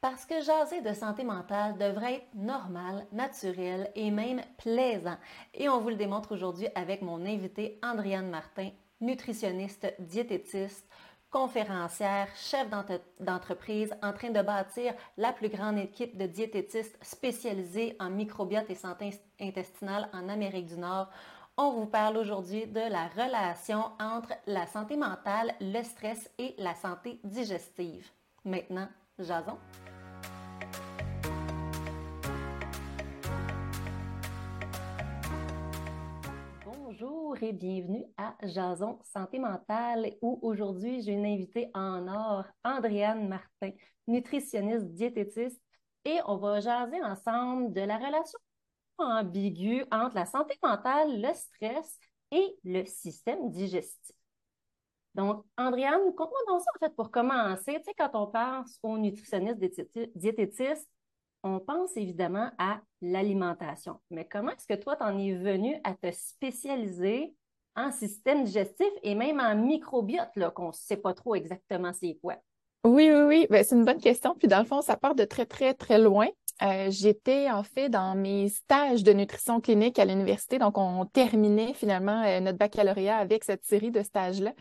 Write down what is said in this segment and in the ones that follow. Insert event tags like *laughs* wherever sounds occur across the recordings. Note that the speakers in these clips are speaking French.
Parce que jaser de santé mentale devrait être normal, naturel et même plaisant. Et on vous le démontre aujourd'hui avec mon invité Andriane Martin, nutritionniste, diététiste, conférencière, chef d'entreprise en train de bâtir la plus grande équipe de diététistes spécialisés en microbiote et santé intestinale en Amérique du Nord. On vous parle aujourd'hui de la relation entre la santé mentale, le stress et la santé digestive. Maintenant, jason. Bienvenue à Jason Santé mentale où aujourd'hui j'ai une invitée en or, Andréane Martin, nutritionniste diététiste et on va jaser ensemble de la relation ambiguë entre la santé mentale, le stress et le système digestif. Donc, Andréane, comprenons ça en fait pour commencer? Tu sais, quand on pense aux nutritionnistes diététistes, on pense évidemment à l'alimentation. Mais comment est-ce que toi, tu en es venu à te spécialiser en système digestif et même en microbiote, qu'on ne sait pas trop exactement c'est quoi? Oui, oui, oui. Ben, c'est une bonne question. Puis dans le fond, ça part de très, très, très loin. Euh, j'étais en fait dans mes stages de nutrition clinique à l'université. Donc, on terminait finalement euh, notre baccalauréat avec cette série de stages-là.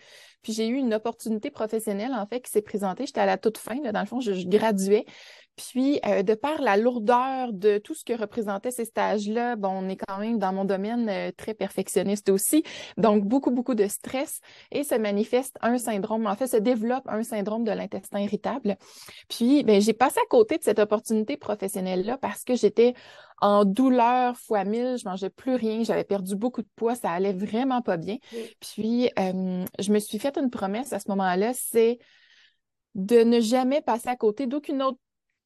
Puis j'ai eu une opportunité professionnelle en fait qui s'est présentée. J'étais à la toute fin, là, dans le fond, je, graduais. Puis, euh, de par la lourdeur de tout ce que représentaient ces stages-là, bon, on est quand même dans mon domaine euh, très perfectionniste aussi. Donc, beaucoup, beaucoup de stress et se manifeste un syndrome, en fait, se développe un syndrome de l'intestin irritable. Puis, ben, j'ai passé à côté de cette opportunité professionnelle-là parce que j'étais en douleur fois mille, je mangeais plus rien, j'avais perdu beaucoup de poids, ça allait vraiment pas bien. Puis, euh, je me suis fait une promesse à ce moment-là, c'est de ne jamais passer à côté d'aucune autre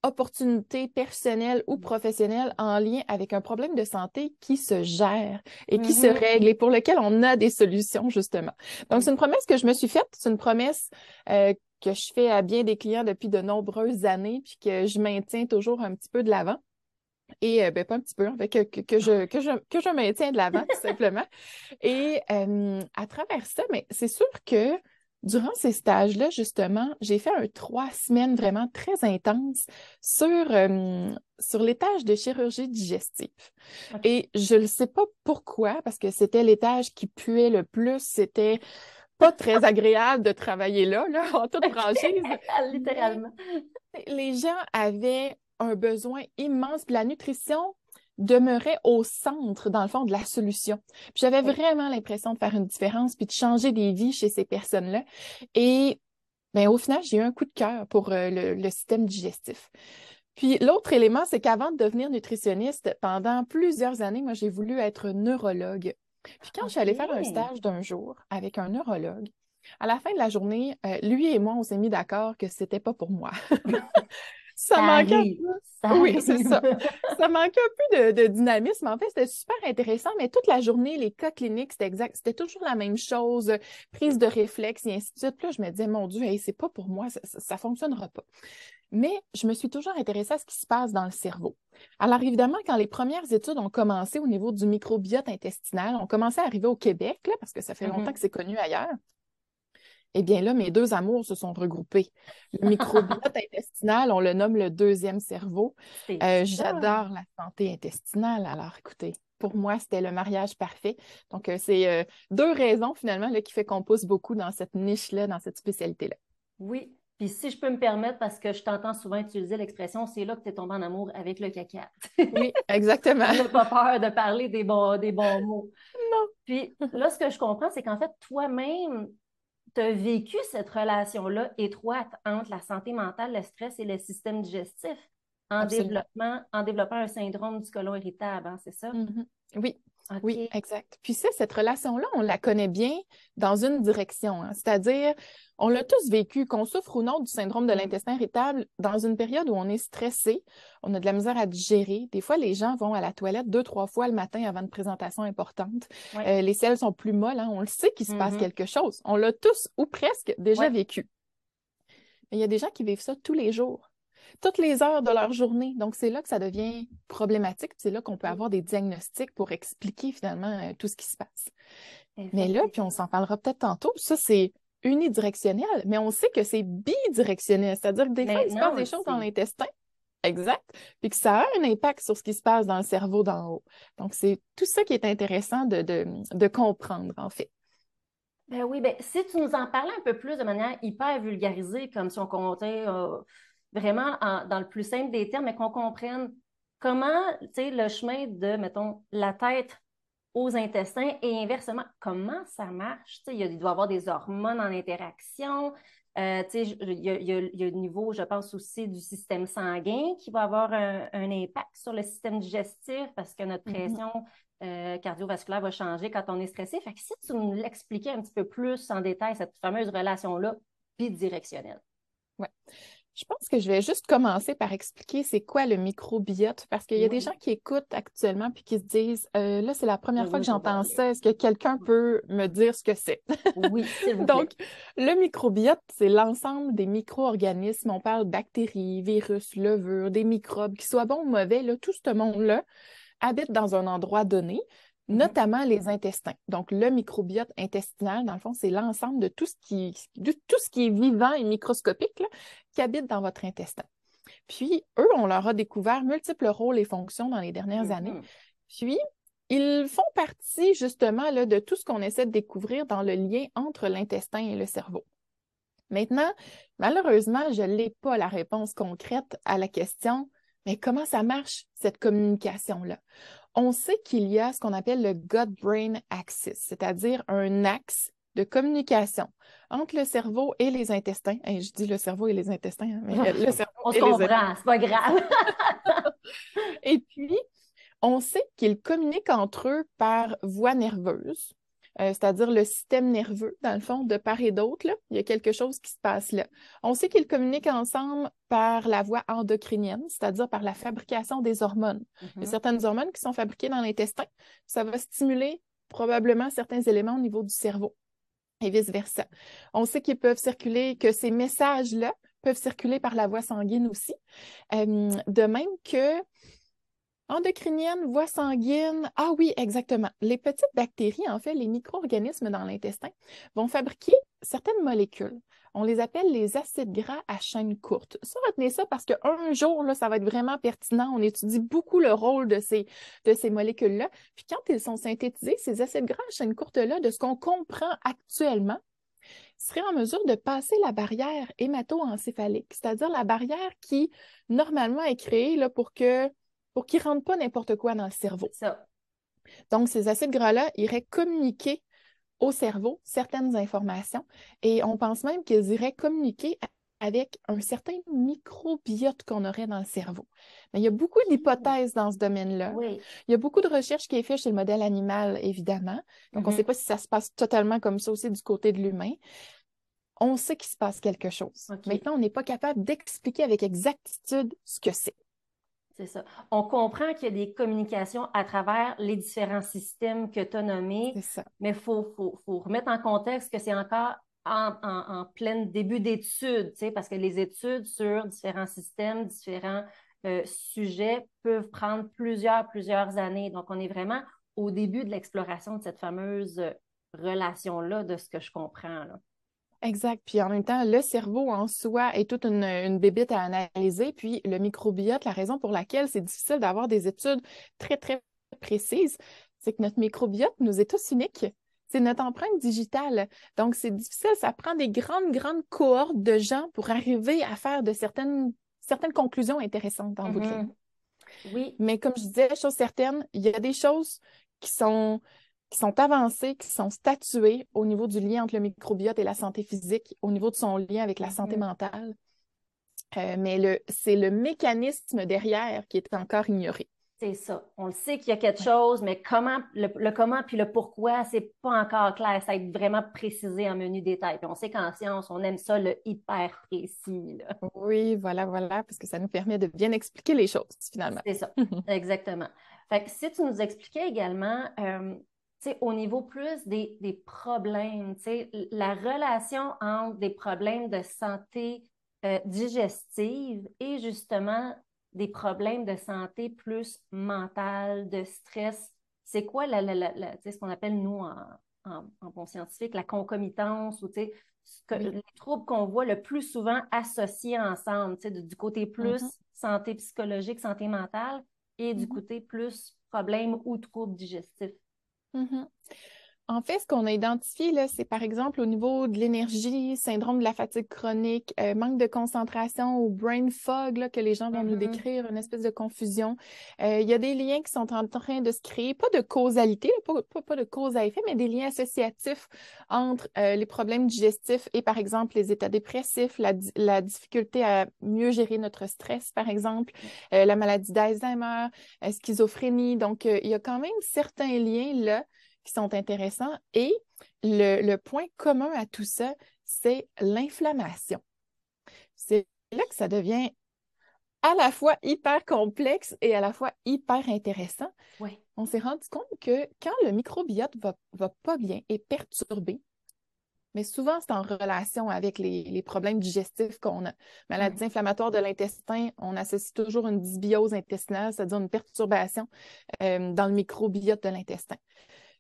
opportunité personnelle ou mm. professionnelle en lien avec un problème de santé qui se gère et qui se mm-hmm. règle et pour lequel on a des solutions, justement. Donc, c'est une promesse que je me suis faite. C'est une promesse euh, que je fais à bien des clients depuis de nombreuses années puis que je maintiens toujours un petit peu de l'avant. Et euh, ben, pas un petit peu, en fait, que, que, je, que, je, que je maintiens de l'avant, tout *laughs* simplement. Et euh, à travers ça, mais c'est sûr que durant ces stages-là, justement, j'ai fait un trois semaines vraiment très intenses sur, euh, sur tâches de chirurgie digestive. Et je ne sais pas pourquoi, parce que c'était l'étage qui puait le plus, c'était pas très *laughs* agréable de travailler là, là en toute franchise. *laughs* Littéralement. Les gens avaient un besoin immense. Puis la nutrition demeurait au centre, dans le fond, de la solution. Puis j'avais vraiment l'impression de faire une différence puis de changer des vies chez ces personnes-là. Et ben, au final, j'ai eu un coup de cœur pour euh, le, système digestif. Puis l'autre élément, c'est qu'avant de devenir nutritionniste, pendant plusieurs années, moi, j'ai voulu être neurologue. Puis quand je suis allée faire un stage d'un jour avec un neurologue, à la fin de la journée, euh, lui et moi, on s'est mis d'accord que c'était pas pour moi. *laughs* *laughs* ça, manquait un peu. oui, c'est ça. ça manquait un peu de, dynamisme. En fait, c'était super intéressant, mais toute la journée, les cas cliniques, c'était exact, c'était toujours la même chose, prise de réflexe et ainsi de suite. Puis là, je me disais, mon Dieu, c'est pas pour moi, ça, ça, fonctionnera pas. Mais je me suis toujours intéressée à ce qui se passe dans le cerveau. Alors évidemment, quand les premières études ont commencé au niveau du microbiote intestinal, ont commencé à arriver au Québec, là, parce que ça fait mm-hmm. longtemps que c'est connu ailleurs, eh bien là, mes deux amours se sont regroupés. Le microbiote *laughs* intestinal, on le nomme le deuxième cerveau. Euh, j'adore la santé intestinale. Alors écoutez, pour moi, c'était le mariage parfait. Donc, euh, c'est euh, deux raisons finalement là, qui fait qu'on pousse beaucoup dans cette niche-là, dans cette spécialité-là. Oui. Puis si je peux me permettre, parce que je t'entends souvent utiliser l'expression, c'est là que tu es tombé en amour avec le caca. oui, exactement. *laughs* Je n'ai pas peur de parler des bons, des bons mots. Non. Puis là, ce que je comprends, c'est qu'en fait, toi-même, tu as vécu cette relation-là étroite entre la santé mentale, le stress et le système digestif en, développement, en développant un syndrome du côlon irritable, hein, c'est ça? Mm-hmm. Oui. Oui, exact. Puis ça, cette relation-là, on la connaît bien dans une direction, hein. c'est-à-dire, on l'a tous vécu, qu'on souffre ou non du syndrome de mm. l'intestin irritable, dans une période où on est stressé, on a de la misère à digérer. Des fois, les gens vont à la toilette deux, trois fois le matin avant une présentation importante. Euh, les selles sont plus molles, hein. on le sait qu'il se passe mm-hmm. quelque chose. On l'a tous ou presque déjà vécu. Mais il y a des gens qui vivent ça tous les jours toutes les heures de leur journée. Donc, c'est là que ça devient problématique. C'est là qu'on peut avoir des diagnostics pour expliquer finalement euh, tout ce qui se passe. Mais là, puis on s'en parlera peut-être tantôt, ça, c'est unidirectionnel, mais on sait que c'est bidirectionnel. C'est-à-dire que des fois, il se passe des choses dans l'intestin, Exact. Puis que ça a un impact sur ce qui se passe dans le cerveau d'en haut. Donc, c'est tout ça qui est intéressant de, de, comprendre, en fait. Ben oui, ben, si tu nous en parlais un peu plus de manière hyper vulgarisée, comme si on comptait euh, vraiment dans le plus simple des termes, mais qu'on comprenne comment, tu sais, le chemin de, mettons, la tête aux intestins et inversement, comment ça marche? Tu sais, il, doit y avoir des hormones en interaction, euh, il y, a le niveau, je pense aussi, du système sanguin qui va avoir un, impact sur le système digestif parce que notre mm-hmm. pression euh, cardiovasculaire va changer quand on est stressé. Fait que si tu nous l'expliquais un petit peu plus en détail, cette fameuse relation-là bidirectionnelle. Oui. Je pense que je vais juste commencer par expliquer c'est quoi le microbiote, parce qu'il y a des gens qui écoutent actuellement puis qui se disent euh, là, c'est la première fois que j'entends ça. Est-ce que quelqu'un peut me dire ce que c'est? Oui, s'il vous *laughs* Donc, le microbiote, c'est l'ensemble des micro-organismes. On parle bactéries, virus, levures, des microbes, qui soient bons ou mauvais, là, tout ce monde-là habite dans un endroit donné. Mhm. notamment les intestins. Donc, le microbiote intestinal, dans le fond, c'est l'ensemble de tout ce qui, tout ce qui est vivant et microscopique qui habite dans votre intestin. Puis, eux, on leur a découvert multiples rôles et fonctions dans les dernières années. Mhm. Puis, ils font partie justement là, de tout ce qu'on essaie de découvrir dans le lien entre l'intestin et le cerveau. Maintenant, malheureusement, je n'ai pas la réponse concrète à la question, mais comment ça marche, cette communication-là? On sait qu'il y a ce qu'on appelle le gut-brain axis, c'est-à-dire un axe de communication entre le cerveau et les intestins. je dis le cerveau et les intestins, hein, mais le *laughs* cerveau on se comprend, c'est pas grave. *laughs* et puis, on sait qu'ils communiquent entre eux par voie nerveuse. Euh, c'est-à-dire le système nerveux, dans le fond, de part et d'autre. Il y a quelque chose qui se passe là. On sait qu'ils communiquent ensemble par la voie endocrinienne, c'est-à-dire par la fabrication des hormones. Il y a mm-hmm. certaines hormones qui sont fabriquées dans l'intestin. Ça va stimuler probablement certains éléments au niveau du cerveau et vice-versa. On sait qu'ils peuvent circuler, que ces messages-là peuvent circuler par la voie sanguine aussi. Euh, de même que Endocrinienne, voie sanguine. Ah oui, exactement. Les petites bactéries, en fait, les micro-organismes dans l'intestin, vont fabriquer certaines molécules. On les appelle les acides gras à chaîne courte. Ça, retenez ça parce qu'un jour, là, ça va être vraiment pertinent. On étudie beaucoup le rôle de ces, molécules-là. Puis quand ils sont synthétisés, ces acides gras à chaîne courte-là, de ce qu'on comprend actuellement, seraient en mesure de passer la barrière hémato-encéphalique, c'est-à-dire la barrière qui, normalement, est créée pour que pour qu'ils ne rentrent pas n'importe quoi dans le cerveau. Ça. Donc, ces acides gras-là iraient communiquer au cerveau certaines informations et on pense même qu'ils iraient communiquer avec un certain microbiote qu'on aurait dans le cerveau. Mais il y a beaucoup d'hypothèses dans ce domaine-là. Oui. Il y a beaucoup de recherches qui est faite chez le modèle animal, évidemment. Donc, on ne mm-hmm. sait pas si ça se passe totalement comme ça aussi du côté de l'humain. On sait qu'il se passe quelque chose. Maintenant, on n'est pas capable d'expliquer avec exactitude ce que c'est. C'est ça. On comprend qu'il y a des communications à travers les différents systèmes que tu as nommés, mais il faut, remettre en contexte que c'est encore en, en, plein début d'études, parce que les études sur différents systèmes, différents euh, sujets peuvent prendre plusieurs, plusieurs années. Donc, on est vraiment au début de l'exploration de cette fameuse relation-là, de ce que je comprends. Là. Exact. Puis en même temps, le cerveau en soi est toute une, une bébite à analyser. Puis le microbiote, la raison pour laquelle c'est difficile d'avoir des études très, très précises, c'est que notre microbiote nous est tous unique. C'est notre empreinte digitale. Donc, c'est difficile. Ça prend des grandes, grandes cohortes de gens pour arriver à faire de certaines, certaines conclusions intéressantes en bout de mm-hmm. Oui. Mais comme je disais, chose certaine, il y a des choses qui sont qui sont avancées, qui sont statuées au niveau du lien entre le microbiote et la santé physique, au niveau de son lien avec la santé mm-hmm. mentale. Euh, mais c'est le mécanisme derrière qui est encore ignoré. C'est ça. On le sait qu'il y a quelque chose, mais comment, le, comment puis le pourquoi, c'est pas encore clair. Ça va être vraiment précisé en menu détail. Puis on sait qu'en science, on aime ça, le hyper précis. Oui, voilà, voilà, parce que ça nous permet de bien expliquer les choses, finalement. C'est ça, *laughs* exactement. Fait que si tu nous expliquais également, euh, au niveau plus des, des problèmes, la relation entre des problèmes de santé euh, digestive et justement des problèmes de santé plus mentale, de stress, c'est quoi la, la, ce qu'on appelle, nous, en, en, bon scientifique, la concomitance ou les troubles qu'on voit le plus souvent associés ensemble, du côté plus mm-hmm. santé psychologique, santé mentale et du mm-hmm. côté plus problème ou troubles digestifs. Ujú. En fait, ce qu'on a identifié, là, c'est par exemple au niveau de l'énergie, syndrome de la fatigue chronique, euh, manque de concentration ou brain fog là, que les gens vont nous mm-hmm. décrire, une espèce de confusion. Euh, il y a des liens qui sont en train de se créer, pas de causalité, pas, de cause à effet, mais des liens associatifs entre euh, les problèmes digestifs et par exemple les états dépressifs, la, la difficulté à mieux gérer notre stress, par exemple, la maladie d'Alzheimer, schizophrénie. Donc, il y a quand même certains liens là qui sont intéressants. Et le, point commun à tout ça, c'est l'inflammation. C'est là que ça devient à la fois hyper complexe et à la fois hyper intéressant. On s'est rendu compte que quand le microbiote va, va pas bien et perturbé, mais souvent c'est en relation avec les, problèmes digestifs qu'on a. Maladie inflammatoire de l'intestin, on associe toujours une dysbiose intestinale, c'est-à-dire une perturbation euh, dans le microbiote de l'intestin.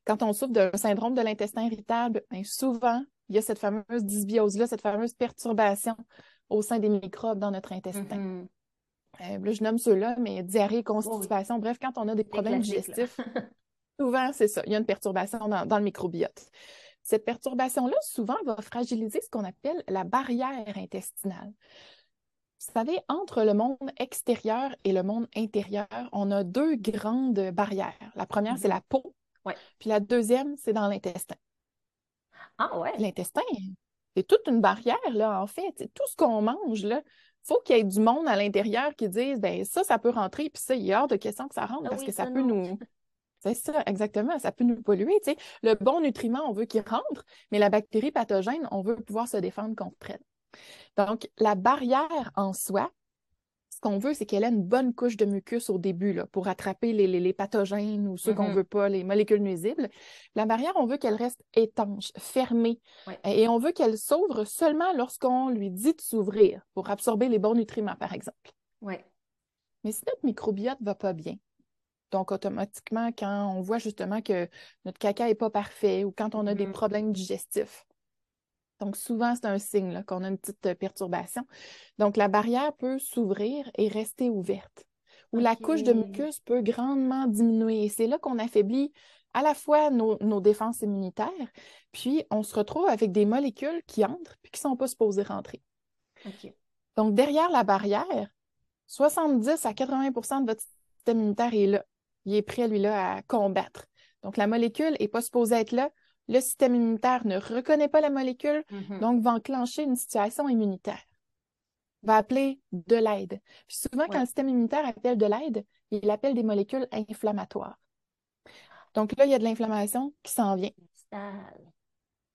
Quand on souffre d'un syndrome de l'intestin irritable, bien, souvent, il y a cette fameuse dysbiose-là, cette fameuse perturbation au sein des microbes dans notre intestin. Mm-hmm. Euh, là, je nomme ceux-là, mais diarrhée, constipation, bref, quand on a des problèmes digestifs, *laughs* souvent, c'est ça, il y a une perturbation dans, le microbiote. Cette perturbation-là, souvent, va fragiliser ce qu'on appelle la barrière intestinale. Vous savez, entre le monde extérieur et le monde intérieur, on a deux grandes barrières. La première, c'est mm-hmm. la peau, puis la deuxième, c'est dans l'intestin. Ah ouais? L'intestin, c'est toute une barrière, là, en fait. tout ce qu'on mange, là, faut qu'il y ait du monde à l'intérieur qui dise ben ça, ça peut rentrer, puis ça, il y a hors de question que ça rentre ah parce que ça, peut nous. *laughs* C'est ça, exactement. Ça peut nous polluer. Le bon nutriment, on veut qu'il rentre, mais la bactérie pathogène, on veut pouvoir se défendre contre elle. Donc, la barrière en soi, qu'on veut, c'est qu'elle ait une bonne couche de mucus au début là, pour attraper les, pathogènes ou ceux qu'on ne mm-hmm. veut pas, les molécules nuisibles. La barrière, on veut qu'elle reste étanche, fermée. Et on veut qu'elle s'ouvre seulement lorsqu'on lui dit de s'ouvrir pour absorber les bons nutriments, par exemple. Ouais. Mais si notre microbiote ne va pas bien, donc, automatiquement, quand on voit justement que notre caca n'est pas parfait ou quand on a des mm-hmm. problèmes digestifs, donc, souvent, c'est un signe qu'on a une petite euh, perturbation. Donc, la barrière peut s'ouvrir et rester ouverte. Ou la couche de mucus peut grandement diminuer. Et c'est là qu'on affaiblit à la fois nos, défenses immunitaires, puis on se retrouve avec des molécules qui entrent puis qui ne sont pas supposées rentrer. Donc, derrière la barrière, 70 à 80% de votre système immunitaire est là. Il est prêt, lui-là, à combattre. Donc, la molécule n'est pas supposée être là le système immunitaire ne reconnaît pas la molécule, mm-hmm. donc va enclencher une situation immunitaire. Va appeler de l'aide. souvent, quand le système immunitaire appelle de l'aide, il appelle des molécules inflammatoires. Donc là, il y a de l'inflammation qui s'en vient.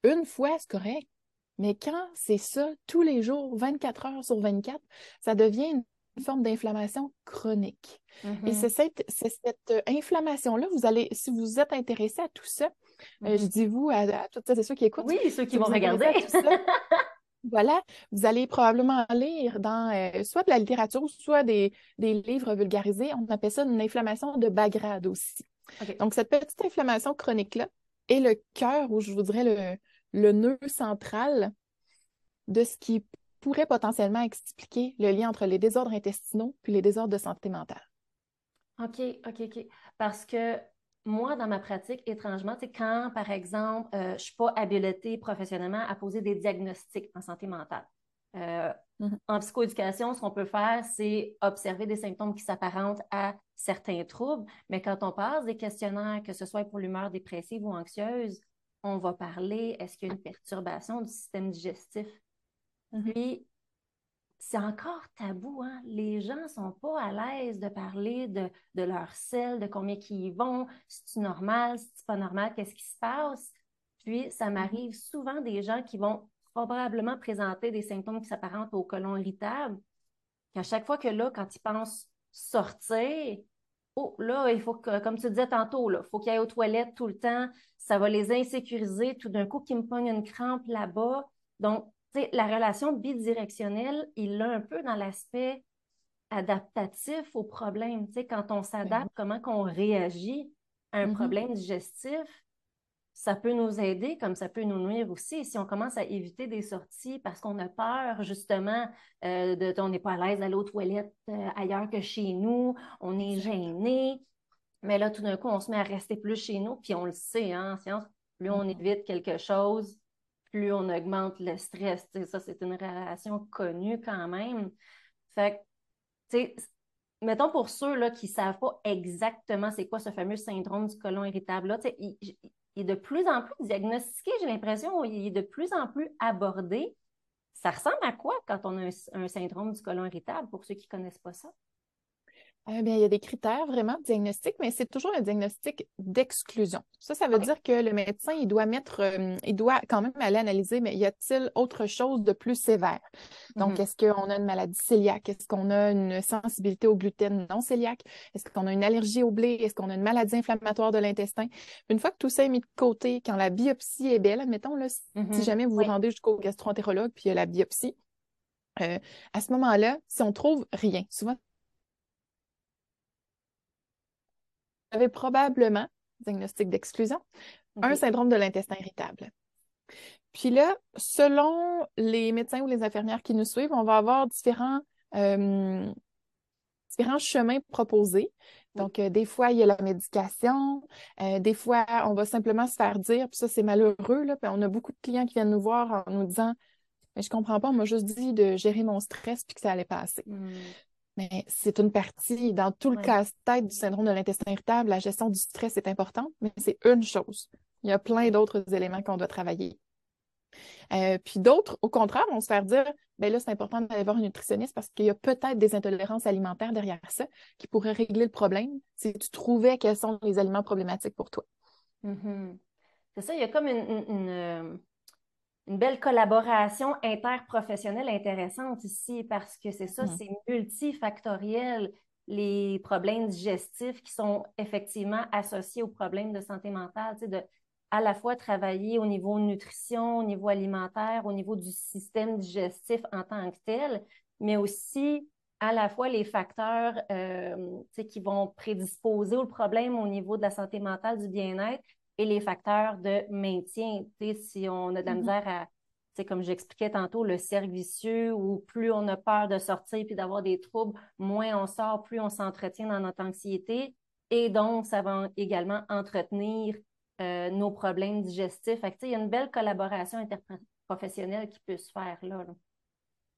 Une fois, c'est correct. Mais quand c'est ça, tous les jours, 24 heures sur 24, ça devient une forme d'inflammation chronique. Et mm-hmm. c'est cette, cette inflammation-là, vous allez, si vous êtes intéressé à tout ça, euh, je mm-hmm. dis vous à, toutes ceux, ceux qui écoutent. Oui, ceux qui vont regarder. *laughs* voilà, vous allez probablement lire dans euh, soit de la littérature, soit des, livres vulgarisés. On appelle ça une inflammation de bas grade aussi. Donc, cette petite inflammation chronique-là est le cœur, ou je voudrais le, le nœud central de ce qui pourrait potentiellement expliquer le lien entre les désordres intestinaux puis les désordres de santé mentale. OK, OK, OK. Parce que moi, dans ma pratique, étrangement, c'est quand, par exemple, euh, je ne suis pas habilitée professionnellement à poser des diagnostics en santé mentale. Euh, mm-hmm. En psychoéducation, ce qu'on peut faire, c'est observer des symptômes qui s'apparentent à certains troubles, mais quand on passe des questionnaires, que ce soit pour l'humeur dépressive ou anxieuse, on va parler, est-ce qu'il y a une perturbation du système digestif? Mm-hmm. Puis, c'est encore tabou. Hein? Les gens ne sont pas à l'aise de parler de, leur sel, de combien qu'ils y vont, si c'est normal, si c'est pas normal, qu'est-ce qui se passe? Puis, ça mm-hmm. m'arrive souvent des gens qui vont probablement présenter des symptômes qui s'apparentent au côlon irritable, qu'à chaque fois que là, quand ils pensent sortir, oh, là, il faut que, comme tu disais tantôt, il faut qu'ils aillent aux toilettes tout le temps, ça va les insécuriser, tout d'un coup, qu'ils me pognent une crampe là-bas. Donc, la relation bidirectionnelle, il l'a un peu dans l'aspect adaptatif au problème. quand on s'adapte, comment qu'on réagit à un mm-hmm. problème digestif, ça peut nous aider comme ça peut nous nuire aussi. Si on commence à éviter des sorties parce qu'on a peur, justement, euh, de, on n'est pas à l'aise d'aller aux toilettes euh, ailleurs que chez nous, on est gêné. Mais là, tout d'un coup, on se met à rester plus chez nous, puis on le sait, hein, en science, plus on mm-hmm. évite quelque chose, plus on augmente le stress. ça, c'est une relation connue quand même. Fait que, mettons pour ceux là, qui ne savent pas exactement c'est quoi ce fameux syndrome du côlon irritable-là, il, est de plus en plus diagnostiqué, j'ai l'impression, il est de plus en plus abordé. Ça ressemble à quoi quand on a un, syndrome du côlon irritable, pour ceux qui ne connaissent pas ça? Eh bien, il y a des critères vraiment diagnostiques, mais c'est toujours un diagnostic d'exclusion. Ça, ça veut dire que le médecin, il doit mettre, euh, il doit quand même aller analyser, mais y a-t-il autre chose de plus sévère? Donc, mm-hmm. est-ce qu'on a une maladie cœliaque? Est-ce qu'on a une sensibilité au gluten non cœliaque? Est-ce qu'on a une allergie au blé? Est-ce qu'on a une maladie inflammatoire de l'intestin? Une fois que tout ça est mis de côté, quand la biopsie est belle, admettons, là, si mm-hmm. jamais vous vous rendez jusqu'au gastroentérologue puis il y a la biopsie, euh, à ce moment-là, si on trouve rien, souvent avez probablement, diagnostic d'exclusion, un syndrome de l'intestin irritable. Puis là, selon les médecins ou les infirmières qui nous suivent, on va avoir différents, euh, différents chemins proposés. Donc, euh, des fois, il y a la médication. Euh, des fois, on va simplement se faire dire, puis ça, c'est malheureux. Là, puis on a beaucoup de clients qui viennent nous voir en nous disant Mais je comprends pas, on m'a juste dit de gérer mon stress puis que ça allait passer. Hmm. Mais c'est une partie. Dans tout le casse-tête du syndrome de l'intestin irritable, la gestion du stress est importante, mais c'est une chose. Il y a plein d'autres éléments qu'on doit travailler. Euh, puis d'autres, au contraire, vont se faire dire ben là, c'est important d'aller voir un nutritionniste parce qu'il y a peut-être des intolérances alimentaires derrière ça qui pourraient régler le problème si tu trouvais quels sont les aliments problématiques pour toi. Mm-hmm. C'est ça, il y a comme une, euh, une belle collaboration interprofessionnelle intéressante ici parce que c'est ça, mm. c'est multifactoriel les problèmes digestifs qui sont effectivement associés aux problèmes de santé mentale, tu sais, de à la fois travailler au niveau nutrition, au niveau alimentaire, au niveau du système digestif en tant que tel, mais aussi à la fois les facteurs euh, qui vont prédisposer au problème au niveau de la santé mentale, du bien-être, et les facteurs de maintien. Si on a de la mm-hmm. misère à, c'est comme j'expliquais tantôt, le cercle vicieux où plus on a peur de sortir puis d'avoir des troubles, moins on sort, plus on s'entretient dans notre anxiété. Et donc, ça va également entretenir euh, nos problèmes digestifs. Il y a une belle collaboration interprofessionnelle qui peut se faire là. là.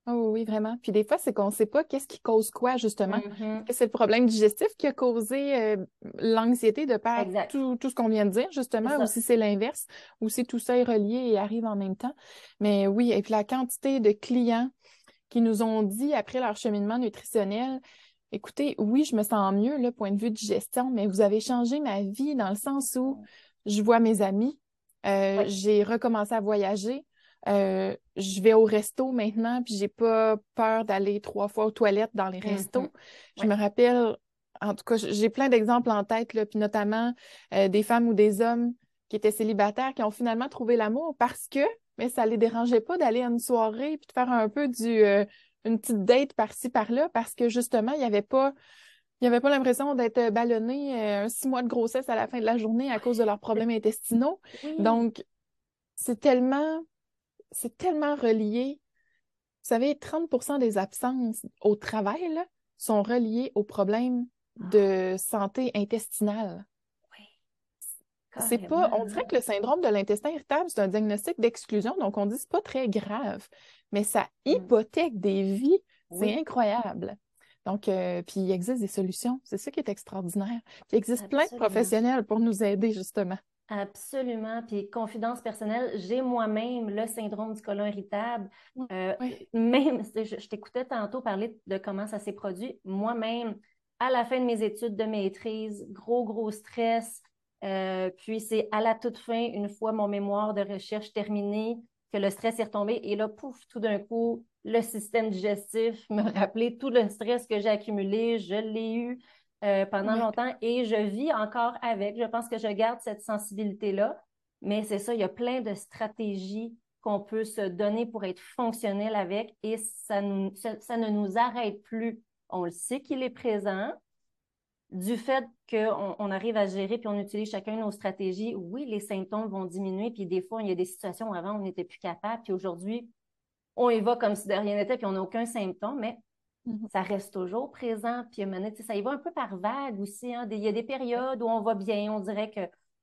Oh oui, vraiment. Puis des fois, c'est qu'on ne sait pas qu'est-ce qui cause quoi, justement. Mm-hmm. que c'est le problème digestif qui a causé euh, l'anxiété de par tout, ce qu'on vient de dire, justement, ou si c'est l'inverse, ou si tout ça est relié et arrive en même temps? Mais oui, et puis la quantité de clients qui nous ont dit après leur cheminement nutritionnel, écoutez, oui, je me sens mieux, le point de vue digestion, mais vous avez changé ma vie dans le sens où je vois mes amis, euh, j'ai recommencé à voyager, euh, je vais au resto maintenant, puis j'ai pas peur d'aller trois fois aux toilettes dans les mm-hmm. restos. Je me rappelle, en tout cas, j'ai plein d'exemples en tête, là, puis notamment euh, des femmes ou des hommes qui étaient célibataires, qui ont finalement trouvé l'amour parce que, mais ça les dérangeait pas d'aller à une soirée puis de faire un peu du euh, une petite date par-ci par-là parce que justement, il n'y avait pas il n'y avait pas l'impression d'être ballonné un six mois de grossesse à la fin de la journée à cause de leurs problèmes intestinaux. Donc, c'est tellement c'est tellement relié. Vous savez, 30% des absences au travail sont reliées aux problèmes de santé intestinale. Oui. C'est pas, on dirait que le syndrome de l'intestin irritable, c'est un diagnostic d'exclusion, donc on dit que c'est pas très grave, mais ça mm. hypothèque des vies. C'est incroyable. Donc, euh, puis il existe des solutions. C'est ça qui est extraordinaire. il existe plein de professionnels pour nous aider, justement. Absolument. Puis confidence personnelle, j'ai moi-même le syndrome du côlon irritable. Euh, même, je, t'écoutais tantôt parler de comment ça s'est produit. Moi-même, à la fin de mes études de maîtrise, gros, gros stress. Euh, puis c'est à la toute fin, une fois mon mémoire de recherche terminé, que le stress est retombé. Et là, pouf, tout d'un coup, le système digestif me rappelait tout le stress que j'ai accumulé. Je l'ai eu. Euh, pendant longtemps et je vis encore avec. Je pense que je garde cette sensibilité-là, mais c'est ça, il y a plein de stratégies qu'on peut se donner pour être fonctionnel avec et ça, ça, ne nous arrête plus. On le sait qu'il est présent, du fait qu'on on arrive à gérer puis on utilise chacun nos stratégies, oui, les symptômes vont diminuer. Puis des fois, il y a des situations où avant, on n'était plus capable. Puis aujourd'hui, on y va comme si de rien n'était, puis on n'a aucun symptôme, mais mm-hmm. ça reste toujours présent. Puis ça y va un peu par vague aussi. Hein. Il y a des périodes où on va bien, on dirait que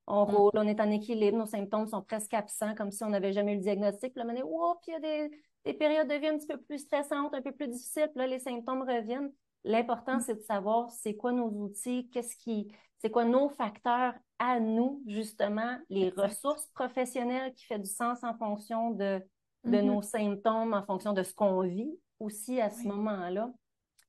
on mm. roule, on est en équilibre, nos symptômes sont presque absents, comme si on n'avait jamais eu le diagnostic. Puis là, on puis il y a des, des, périodes de vie un petit peu plus stressantes, un peu plus difficiles. Puis là, les symptômes reviennent. L'important, mm. c'est de savoir c'est quoi nos outils, qu'est-ce qui, c'est quoi nos facteurs à nous, justement, les ressources professionnelles qui font du sens en fonction de, de nos symptômes, en fonction de ce qu'on vit aussi à ce moment-là.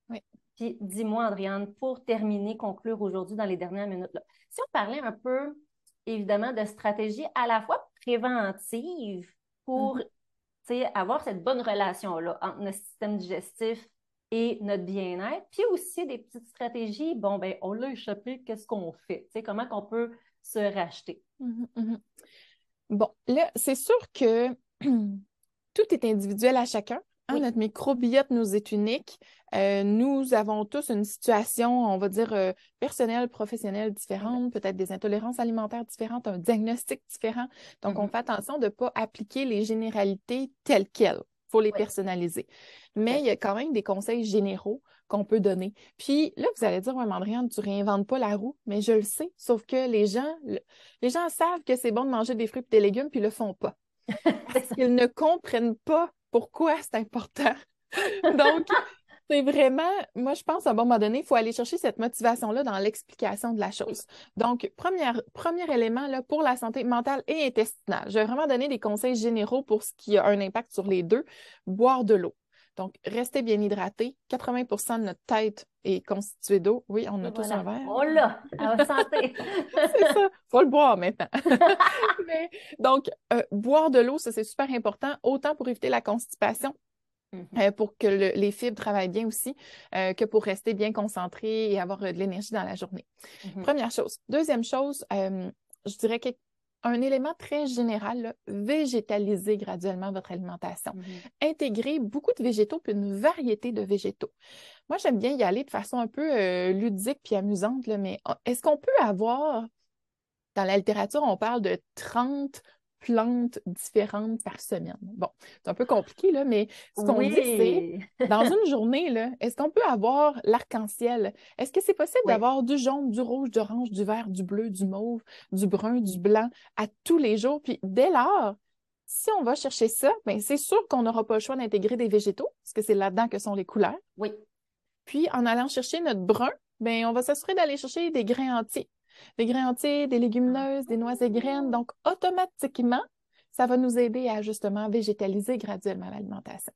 Oui. Puis dis-moi, Adrienne, pour terminer, conclure aujourd'hui dans les dernières minutes, là, si on parlait un peu, évidemment, de stratégie à la fois préventive pour mm-hmm. avoir cette bonne relation-là entre notre système digestif et notre bien-être. Puis aussi des petites stratégies, bon, ben, on l'a échappé, qu'est-ce qu'on fait? sais, comment qu'on peut se racheter? Mm-hmm, mm-hmm. Bon, là, c'est sûr que *clears throat* tout est individuel à chacun. Hein, notre microbiote nous est unique. Euh, nous avons tous une situation, on va dire, euh, personnelle, professionnelle différente, peut-être des intolérances alimentaires différentes, un diagnostic différent. Donc, on mm-hmm. fait attention de ne pas appliquer les généralités telles quelles faut les personnaliser. Mais il y a quand même des conseils généraux qu'on peut donner. Puis là, vous allez dire, ouais, Mandriane, tu réinventes pas la roue, mais je le sais, sauf que les gens, les gens savent que c'est bon de manger des fruits et des légumes, puis ils le font pas. *laughs* Parce qu'ils ne comprennent pas pourquoi c'est important. *laughs* Donc, c'est vraiment, moi, je pense à un moment donné, il faut aller chercher cette motivation-là dans l'explication de la chose. Donc, premier élément pour la santé mentale et intestinale. Je vais vraiment donner des conseils généraux pour ce qui a un impact sur les deux. Boire de l'eau. Donc, restez bien hydraté. 80% de notre tête est constituée d'eau. Oui, on a tous un verre. On l'a, à la *laughs* santé. c'est ça. Il faut le boire maintenant. *laughs* donc, euh, boire de l'eau, ça, c'est super important, autant pour éviter la constipation Mm-hmm. Euh, pour que les fibres travaillent bien aussi, euh, que pour rester bien concentré et avoir euh, de l'énergie dans la journée. Mm-hmm. Première chose. Deuxième chose, je dirais qu'un élément très général, végétaliser graduellement votre alimentation. Mm-hmm. Intégrer beaucoup de végétaux puis une variété de végétaux. Moi, j'aime bien y aller de façon un peu ludique puis amusante, mais est-ce qu'on peut avoir, dans la littérature, on parle de 30 plantes différentes par semaine. Bon, c'est un peu compliqué, là, mais ce qu'on dit, c'est *laughs* dans une journée, là, est-ce qu'on peut avoir l'arc-en-ciel? Est-ce que c'est possible d'avoir du jaune, du rouge, du orange, du vert, du bleu, du mauve, du brun, du blanc à tous les jours? Puis dès lors, si on va chercher ça, ben, c'est sûr qu'on n'aura pas le choix d'intégrer des végétaux, parce que c'est là-dedans que sont les couleurs. Oui. Puis en allant chercher notre brun, ben, on va s'assurer d'aller chercher des grains entiers des grains entiers, des légumineuses, des noix et graines. Donc, automatiquement, ça va nous aider à justement végétaliser graduellement l'alimentation.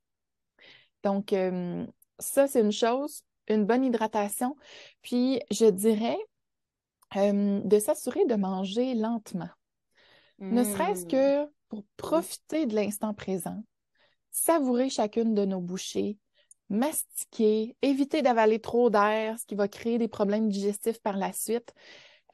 Donc, euh, ça, c'est une chose, une bonne hydratation. Puis, je dirais euh, de s'assurer de manger lentement. Ne serait-ce que pour profiter de l'instant présent, savourer chacune de nos bouchées, mastiquer, éviter d'avaler trop d'air, ce qui va créer des problèmes digestifs par la suite.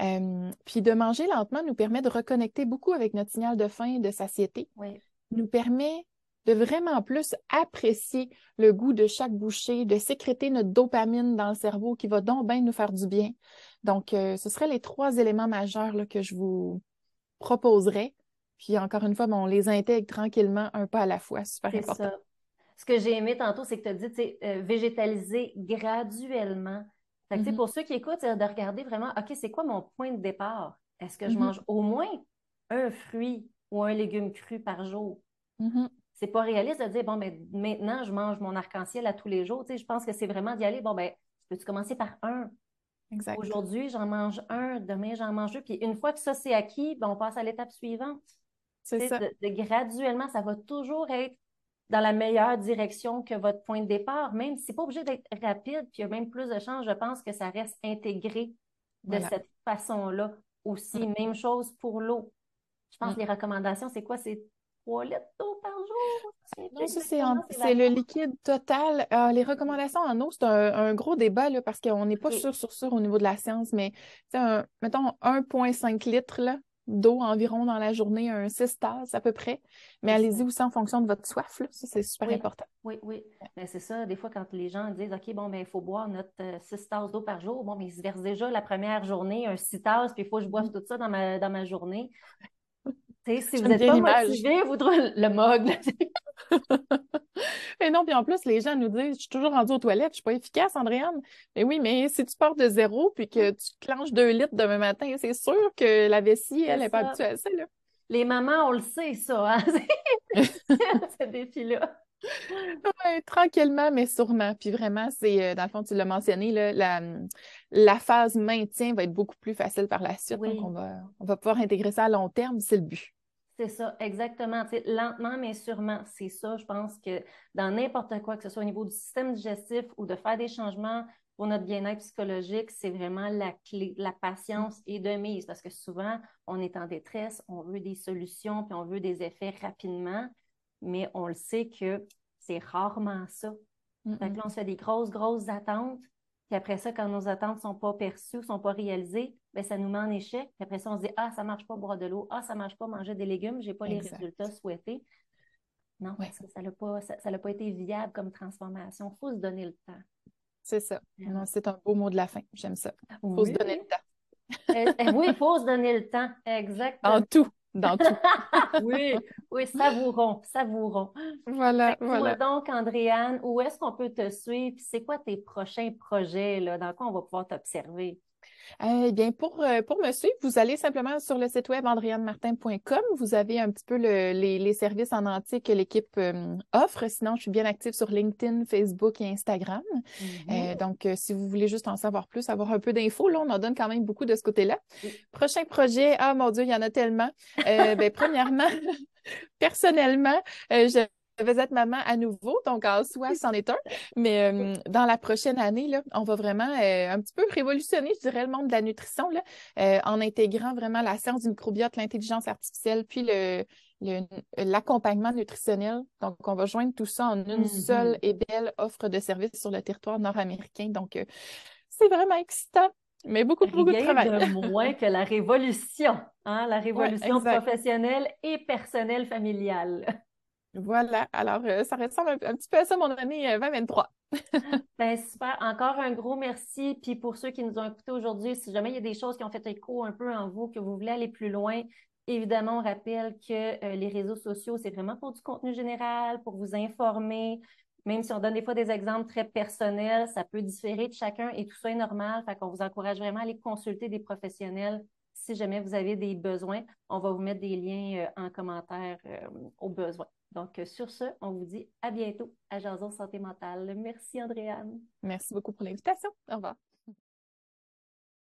Euh, puis de manger lentement nous permet de reconnecter beaucoup avec notre signal de faim et de satiété. Oui. Nous permet de vraiment plus apprécier le goût de chaque bouchée, de sécréter notre dopamine dans le cerveau qui va donc bien nous faire du bien. Donc, euh, ce seraient les trois éléments majeurs que je vous proposerais. Puis encore une fois, on les intègre tranquillement un pas à la fois. Super important. Ça. Ce que j'ai aimé tantôt, c'est que tu as dit euh, végétaliser graduellement Mm-hmm. Pour ceux qui écoutent, c'est de regarder vraiment, OK, c'est quoi mon point de départ? Est-ce que je mm-hmm. mange au moins un fruit ou un légume cru par jour? Mm-hmm. C'est pas réaliste de dire, bon, ben, maintenant, je mange mon arc-en-ciel à tous les jours. je pense que c'est vraiment d'y aller, bon, ben, peux-tu commencer par un? Aujourd'hui, j'en mange un, demain, j'en mange deux. Puis une fois que ça, c'est acquis, ben, on passe à l'étape suivante. C'est ça. de, graduellement, ça va toujours être dans la meilleure direction que votre point de départ, même si c'est pas obligé d'être rapide, puis il y a même plus de chances, je pense que ça reste intégré de cette façon-là aussi. Mm. Même chose pour l'eau. Je pense mm. que les recommandations, c'est quoi? C'est 3 litres d'eau par jour? C'est, le liquide total. Euh, les recommandations en eau, c'est un, gros débat là, parce qu'on n'est pas sûr sur sûr au niveau de la science, mais un, mettons 1,5 litres là, d'eau environ dans la journée, un 6 tasses à peu près. Mais allez-y aussi en fonction de votre soif, là. Ça, c'est super important. Oui, oui. Mais c'est ça, des fois, quand les gens disent OK, bon, ben, il faut boire notre 6 euh, tasses d'eau par jour, bon, mais ils se versent déjà la première journée un 6 tasses, puis il faut que je boive mm. tout ça dans ma, dans ma journée. Si vous n'êtes pas motivé, vous le mug. *laughs* Et non, puis en plus, les gens nous disent Je suis toujours rendue aux toilettes, je suis pas efficace, Andréane. Mais oui, mais si tu pars de zéro puis que tu clenches deux litres demain matin, c'est sûr que la vessie, elle n'est pas habituée à ça. Là. Les mamans, on le sait, ça, hein? *laughs* *laughs* ce défi-là. Oui, tranquillement, mais sûrement. Puis vraiment, c'est, euh, dans le fond, tu l'as mentionné, la, la, phase maintien va être beaucoup plus facile par la suite. Donc, on va, on va pouvoir intégrer ça à long terme, c'est le but. C'est ça, exactement. lentement, mais sûrement, c'est ça. Je pense que dans n'importe quoi, que ce soit au niveau du système digestif ou de faire des changements pour notre bien-être psychologique, c'est vraiment la clé. La patience et de mise parce que souvent, on est en détresse, on veut des solutions, puis on veut des effets rapidement, mais on le sait que c'est rarement ça. là, on se fait des grosses, grosses attentes, puis après ça, quand nos attentes ne sont pas perçues, ne sont pas réalisées, bien, ça nous met en échec. Puis après ça, on se dit Ah, ça ne marche pas boire de l'eau. Ah, ça ne marche pas manger des légumes. Je n'ai pas les résultats souhaités. Non, parce que ça n'a pas, ça, pas été viable comme transformation. Il faut se donner le temps. C'est ça. c'est un beau mot de la fin. J'aime ça. Il faut se donner le temps. Oui, il faut se donner le temps. Exactement. En tout dans tout. *laughs* oui, oui, savourons, savourons. Voilà, voilà. Donc, Andréane, où est-ce qu'on peut te suivre? C'est quoi tes prochains projets? Là? Dans quoi on va pouvoir t'observer? Eh bien, pour, euh, pour me suivre, vous allez simplement sur le site web andrianemartin.com. Vous avez un petit peu les, services en entier que l'équipe euh, offre. Sinon, je suis bien active sur LinkedIn, Facebook et Instagram. Mm-hmm. Euh, donc, si vous voulez juste en savoir plus, avoir un peu d'infos, là, on en donne quand même beaucoup de ce côté-là. Prochain projet, ah mon Dieu, il y en a tellement. ben, premièrement, *laughs* personnellement, je vais être maman à nouveau, donc en soi, c'en est un. Mais euh, dans la prochaine année, là, on va vraiment euh, un petit peu révolutionner, je dirais, le monde de la nutrition là, euh, en intégrant vraiment la science du microbiote, l'intelligence artificielle, puis le, l'accompagnement nutritionnel. Donc, on va joindre tout ça en une mm-hmm. seule et belle offre de services sur le territoire nord-américain. Donc, c'est vraiment excitant mais beaucoup, beaucoup de travail. de moins que la révolution, hein? la *laughs* révolution professionnelle et personnelle familiale. Voilà, alors euh, ça ressemble un, petit peu à ça mon année 2023. Euh, *laughs* ben, super, encore un gros merci. Puis pour ceux qui nous ont écoutés aujourd'hui, si jamais il y a des choses qui ont fait écho un peu en vous, que vous voulez aller plus loin, évidemment, on rappelle que euh, les réseaux sociaux, c'est vraiment pour du contenu général, pour vous informer. Même si on donne des fois des exemples très personnels, ça peut différer de chacun et tout ça est normal. Fait qu'on vous encourage vraiment à aller consulter des professionnels si jamais vous avez des besoins. On va vous mettre des liens en commentaire aux besoins. Donc, euh, sur ce, on vous dit à bientôt à Jason Santé Mentale. Merci, Andréane. Merci beaucoup pour l'invitation. Au revoir.